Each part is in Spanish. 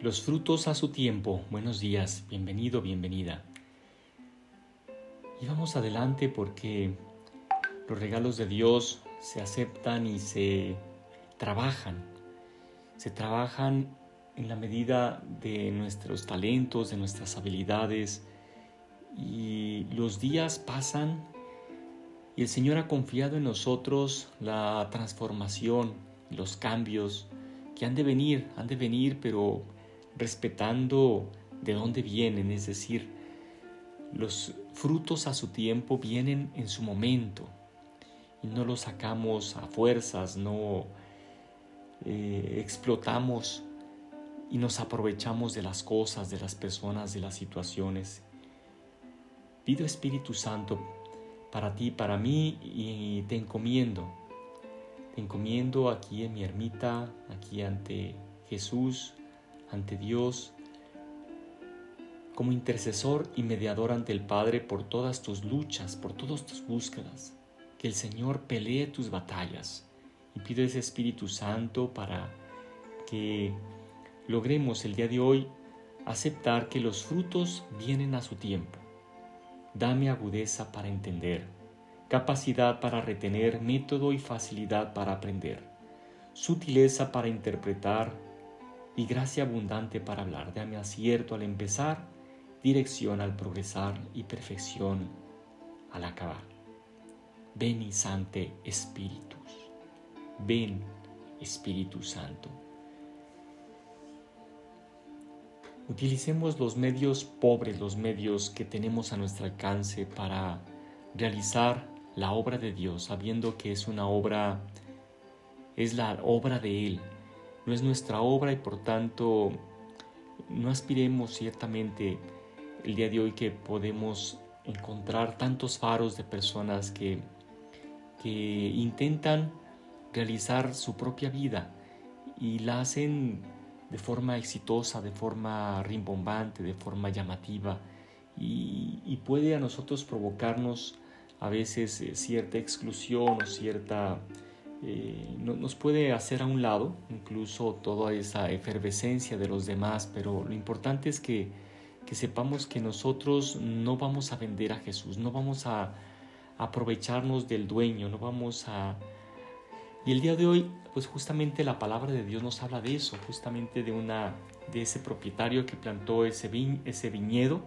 Los frutos a su tiempo. Buenos días, bienvenido, bienvenida. Y vamos adelante porque los regalos de Dios se aceptan y se trabajan. Se trabajan en la medida de nuestros talentos, de nuestras habilidades. Y los días pasan y el Señor ha confiado en nosotros la transformación, los cambios que han de venir, han de venir, pero respetando de dónde vienen, es decir, los frutos a su tiempo vienen en su momento y no los sacamos a fuerzas, no eh, explotamos y nos aprovechamos de las cosas, de las personas, de las situaciones. Pido Espíritu Santo para ti, para mí y te encomiendo. Te encomiendo aquí en mi ermita, aquí ante Jesús, ante Dios, como intercesor y mediador ante el Padre por todas tus luchas, por todas tus búsquedas. Que el Señor pelee tus batallas. Y pido ese Espíritu Santo para que logremos el día de hoy aceptar que los frutos vienen a su tiempo. Dame agudeza para entender, capacidad para retener, método y facilidad para aprender, sutileza para interpretar, y gracia abundante para hablar. Dame acierto al empezar, dirección al progresar y perfección al acabar. Ven y Sante Espíritus. Ven Espíritu Santo. Utilicemos los medios pobres, los medios que tenemos a nuestro alcance para realizar la obra de Dios, sabiendo que es una obra, es la obra de Él, no es nuestra obra y por tanto no aspiremos ciertamente el día de hoy que podemos encontrar tantos faros de personas que, que intentan realizar su propia vida y la hacen de forma exitosa, de forma rimbombante, de forma llamativa. Y, y puede a nosotros provocarnos a veces eh, cierta exclusión o cierta eh, nos puede hacer a un lado, incluso toda esa efervescencia de los demás, pero lo importante es que, que sepamos que nosotros no vamos a vender a Jesús, no vamos a aprovecharnos del dueño, no vamos a... Y el día de hoy, pues justamente la palabra de Dios nos habla de eso, justamente de, una, de ese propietario que plantó ese, ese viñedo,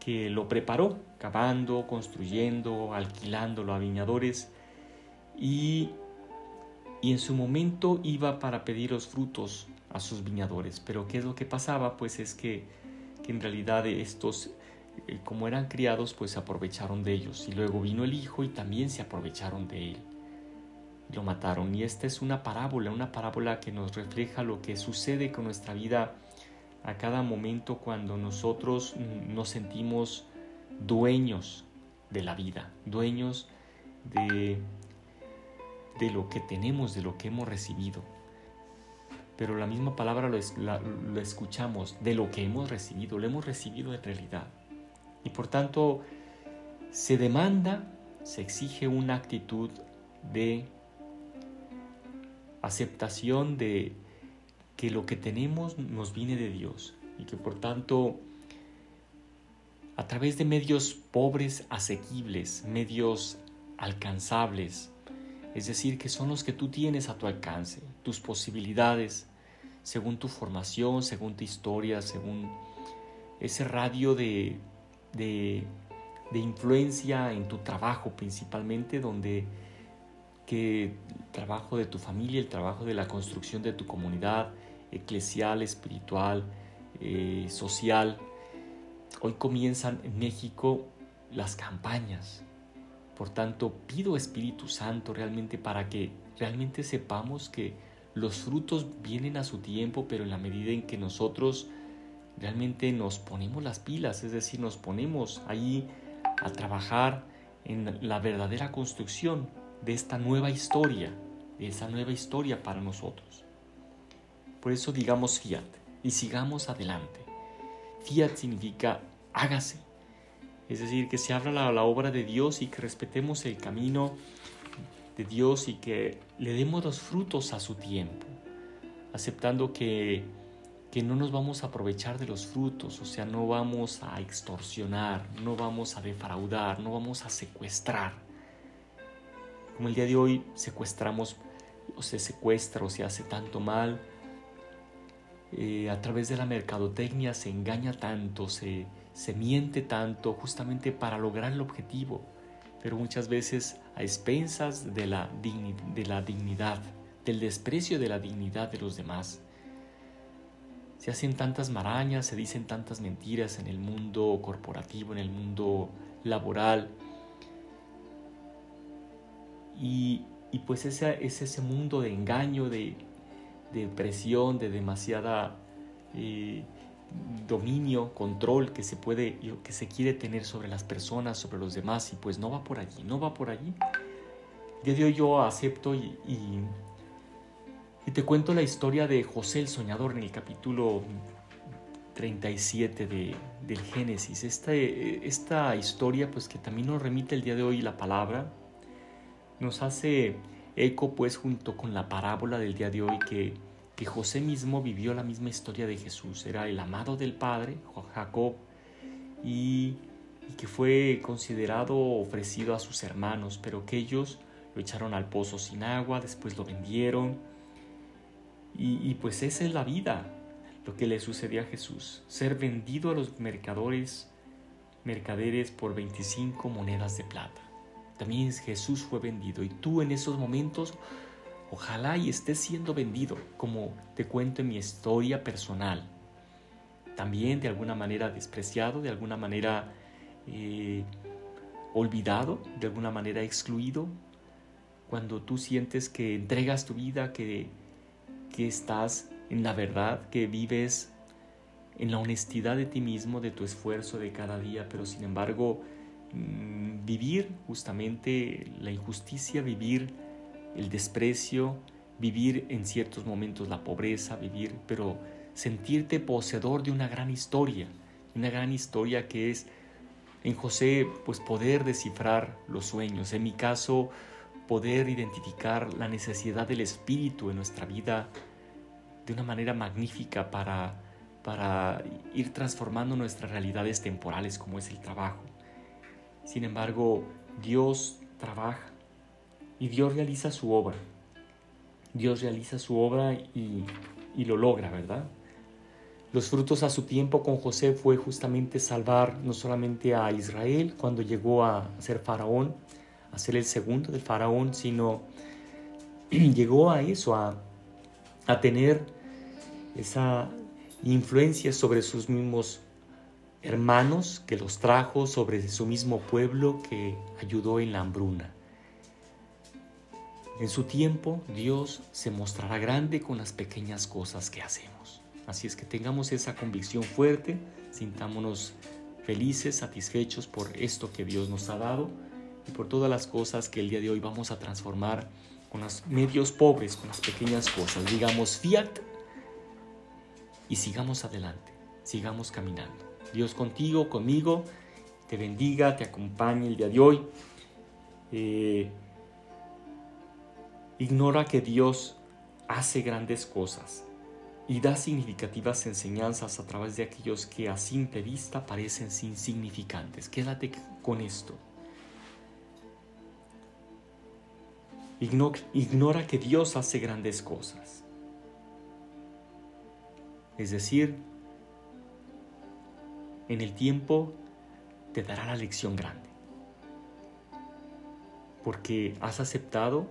que lo preparó, cavando, construyendo, alquilándolo a viñadores, y y en su momento iba para pedir los frutos a sus viñadores. Pero ¿qué es lo que pasaba? Pues es que, en realidad estos, eh, como eran criados, pues se aprovecharon de ellos. Y luego vino el hijo y también se aprovecharon de él. Lo mataron. Y esta es una parábola, una parábola que nos refleja lo que sucede con nuestra vida a cada momento cuando nosotros nos sentimos dueños de la vida, dueños de de lo que tenemos, de lo que hemos recibido. Pero la misma palabra lo, escuchamos, de lo que hemos recibido, lo hemos recibido en realidad. Y por tanto, se demanda, se exige una actitud de aceptación de que lo que tenemos nos viene de Dios y que por tanto a través de medios pobres, asequibles, medios alcanzables, es decir, que son los que tú tienes a tu alcance, tus posibilidades, según tu formación, según tu historia, según ese radio de, de, influencia en tu trabajo principalmente, donde que el trabajo de tu familia, el trabajo de la construcción de tu comunidad eclesial, espiritual, eh, social. Hoy comienzan en México las campañas por tanto, pido Espíritu Santo realmente para que realmente sepamos que los frutos vienen a su tiempo, pero en la medida en que nosotros realmente nos ponemos las pilas, es decir, nos ponemos ahí a trabajar en la verdadera construcción de esta nueva historia, de esa nueva historia para nosotros. Por eso digamos fiat y sigamos adelante. Fiat significa hágase, es decir, que se abra la, obra de Dios y que respetemos el camino de Dios y que le demos los frutos a su tiempo, aceptando que que no nos vamos a aprovechar de los frutos, o sea, no vamos a extorsionar, no vamos a defraudar, no vamos a secuestrar. Como el día de hoy secuestramos o se secuestra o se hace tanto mal, eh, a través de la mercadotecnia se engaña tanto, se, se miente tanto justamente para lograr el objetivo, pero muchas veces a expensas de la, de la dignidad, del desprecio de la dignidad de los demás. Se hacen tantas marañas, se dicen tantas mentiras en el mundo corporativo, en el mundo laboral. Y, pues ese, es ese mundo de engaño, de, presión, de demasiada eh, dominio, control que se puede, que se quiere tener sobre las personas, sobre los demás, y pues no va por allí, no va por allí. De Dios yo acepto y y te cuento la historia de José el Soñador en el capítulo 37 de, del Génesis. Esta, esta historia, pues que también nos remite el día de hoy la palabra, nos hace eco pues junto con la parábola del día de hoy que, que José mismo vivió la misma historia de Jesús. Era el amado del Padre, Jacob, y, y que fue considerado ofrecido a sus hermanos, pero que ellos lo echaron al pozo sin agua, después lo vendieron y, pues esa es la vida, lo que le sucedió a Jesús, ser vendido a los mercadores, mercaderes por 25 monedas de plata. También Jesús fue vendido y tú en esos momentos ojalá y estés siendo vendido, como te cuento en mi historia personal. También de alguna manera despreciado, de alguna manera eh, olvidado, de alguna manera excluido. Cuando tú sientes que entregas tu vida, que que estás en la verdad, que vives en la honestidad de ti mismo, de tu esfuerzo de cada día, pero sin embargo vivir justamente la injusticia, vivir el desprecio, vivir en ciertos momentos la pobreza, vivir, pero sentirte poseedor de una gran historia, una gran historia que es en José pues poder descifrar los sueños, en mi caso poder identificar la necesidad del espíritu en nuestra vida de una manera magnífica para, para ir transformando nuestras realidades temporales como es el trabajo. Sin embargo, Dios trabaja y Dios realiza su obra. Dios realiza su obra y, y lo logra, ¿verdad? Los frutos a su tiempo con José fue justamente salvar no solamente a Israel cuando llegó a ser faraón, a ser el segundo del faraón, sino llegó a eso, a, a tener esa influencia sobre sus mismos hermanos que los trajo, sobre su mismo pueblo que ayudó en la hambruna. En su tiempo Dios se mostrará grande con las pequeñas cosas que hacemos. Así es que tengamos esa convicción fuerte, sintámonos felices, satisfechos por esto que Dios nos ha dado y por todas las cosas que el día de hoy vamos a transformar con los medios pobres, con las pequeñas cosas. Digamos fiat y sigamos adelante, sigamos caminando. Dios contigo, conmigo, te bendiga, te acompañe el día de hoy. Eh, ignora que Dios hace grandes cosas y da significativas enseñanzas a través de aquellos que a simple vista parecen insignificantes. Quédate con esto. Ignora que Dios hace grandes cosas es decir, en el tiempo te dará la lección grande, porque has aceptado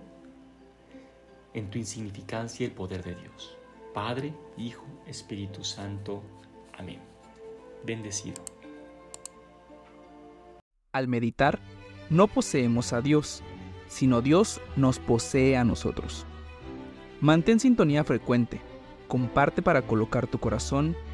en tu insignificancia el poder de Dios. Padre, Hijo, Espíritu Santo. Amén. Bendecido. Al meditar, no poseemos a Dios, sino Dios nos posee a nosotros. Mantén sintonía frecuente comparte para colocar tu corazón